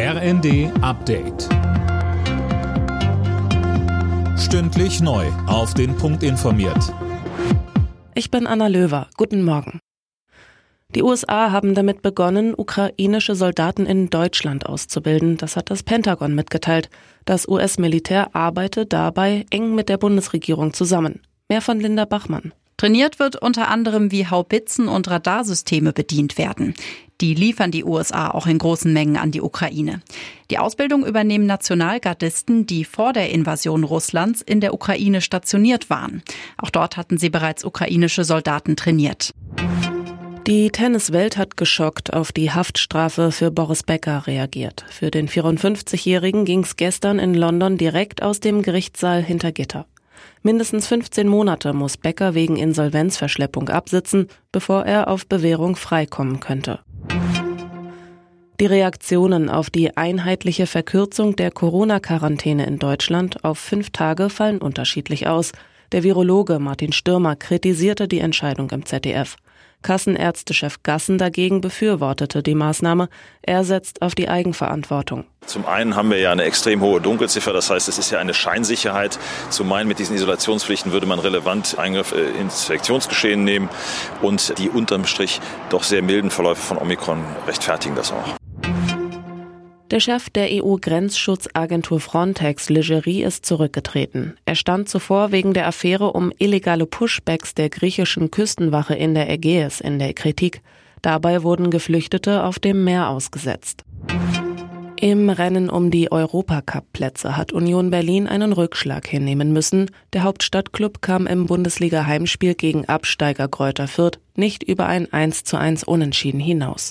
RND Update. Stündlich neu. Auf den Punkt informiert. Ich bin Anna Löwer. Guten Morgen. Die USA haben damit begonnen, ukrainische Soldaten in Deutschland auszubilden. Das hat das Pentagon mitgeteilt. Das US-Militär arbeitet dabei eng mit der Bundesregierung zusammen. Mehr von Linda Bachmann. Trainiert wird unter anderem, wie Haubitzen und Radarsysteme bedient werden. Die liefern die USA auch in großen Mengen an die Ukraine. Die Ausbildung übernehmen Nationalgardisten, die vor der Invasion Russlands in der Ukraine stationiert waren. Auch dort hatten sie bereits ukrainische Soldaten trainiert. Die Tenniswelt hat geschockt auf die Haftstrafe für Boris Becker reagiert. Für den 54-Jährigen ging es gestern in London direkt aus dem Gerichtssaal hinter Gitter. Mindestens 15 Monate muss Becker wegen Insolvenzverschleppung absitzen, bevor er auf Bewährung freikommen könnte. Die Reaktionen auf die einheitliche Verkürzung der Corona-Quarantäne in Deutschland auf fünf Tage fallen unterschiedlich aus. Der Virologe Martin Stürmer kritisierte die Entscheidung im ZDF. Kassenärztechef Gassen dagegen befürwortete die Maßnahme. Er setzt auf die Eigenverantwortung. Zum einen haben wir ja eine extrem hohe Dunkelziffer, das heißt, es ist ja eine Scheinsicherheit. Zu meinen, mit diesen Isolationspflichten würde man relevant Eingriff äh, ins Infektionsgeschehen nehmen und die unterm Strich doch sehr milden Verläufe von Omikron rechtfertigen das auch. Der Chef der EU-Grenzschutzagentur Frontex, Legerie, ist zurückgetreten. Er stand zuvor wegen der Affäre um illegale Pushbacks der griechischen Küstenwache in der Ägäis in der Kritik. Dabei wurden Geflüchtete auf dem Meer ausgesetzt. Im Rennen um die Europacup-Plätze hat Union Berlin einen Rückschlag hinnehmen müssen. Der Hauptstadtklub kam im Bundesliga-Heimspiel gegen Absteiger Kräuter Fürth nicht über ein 1 zu 1 Unentschieden hinaus.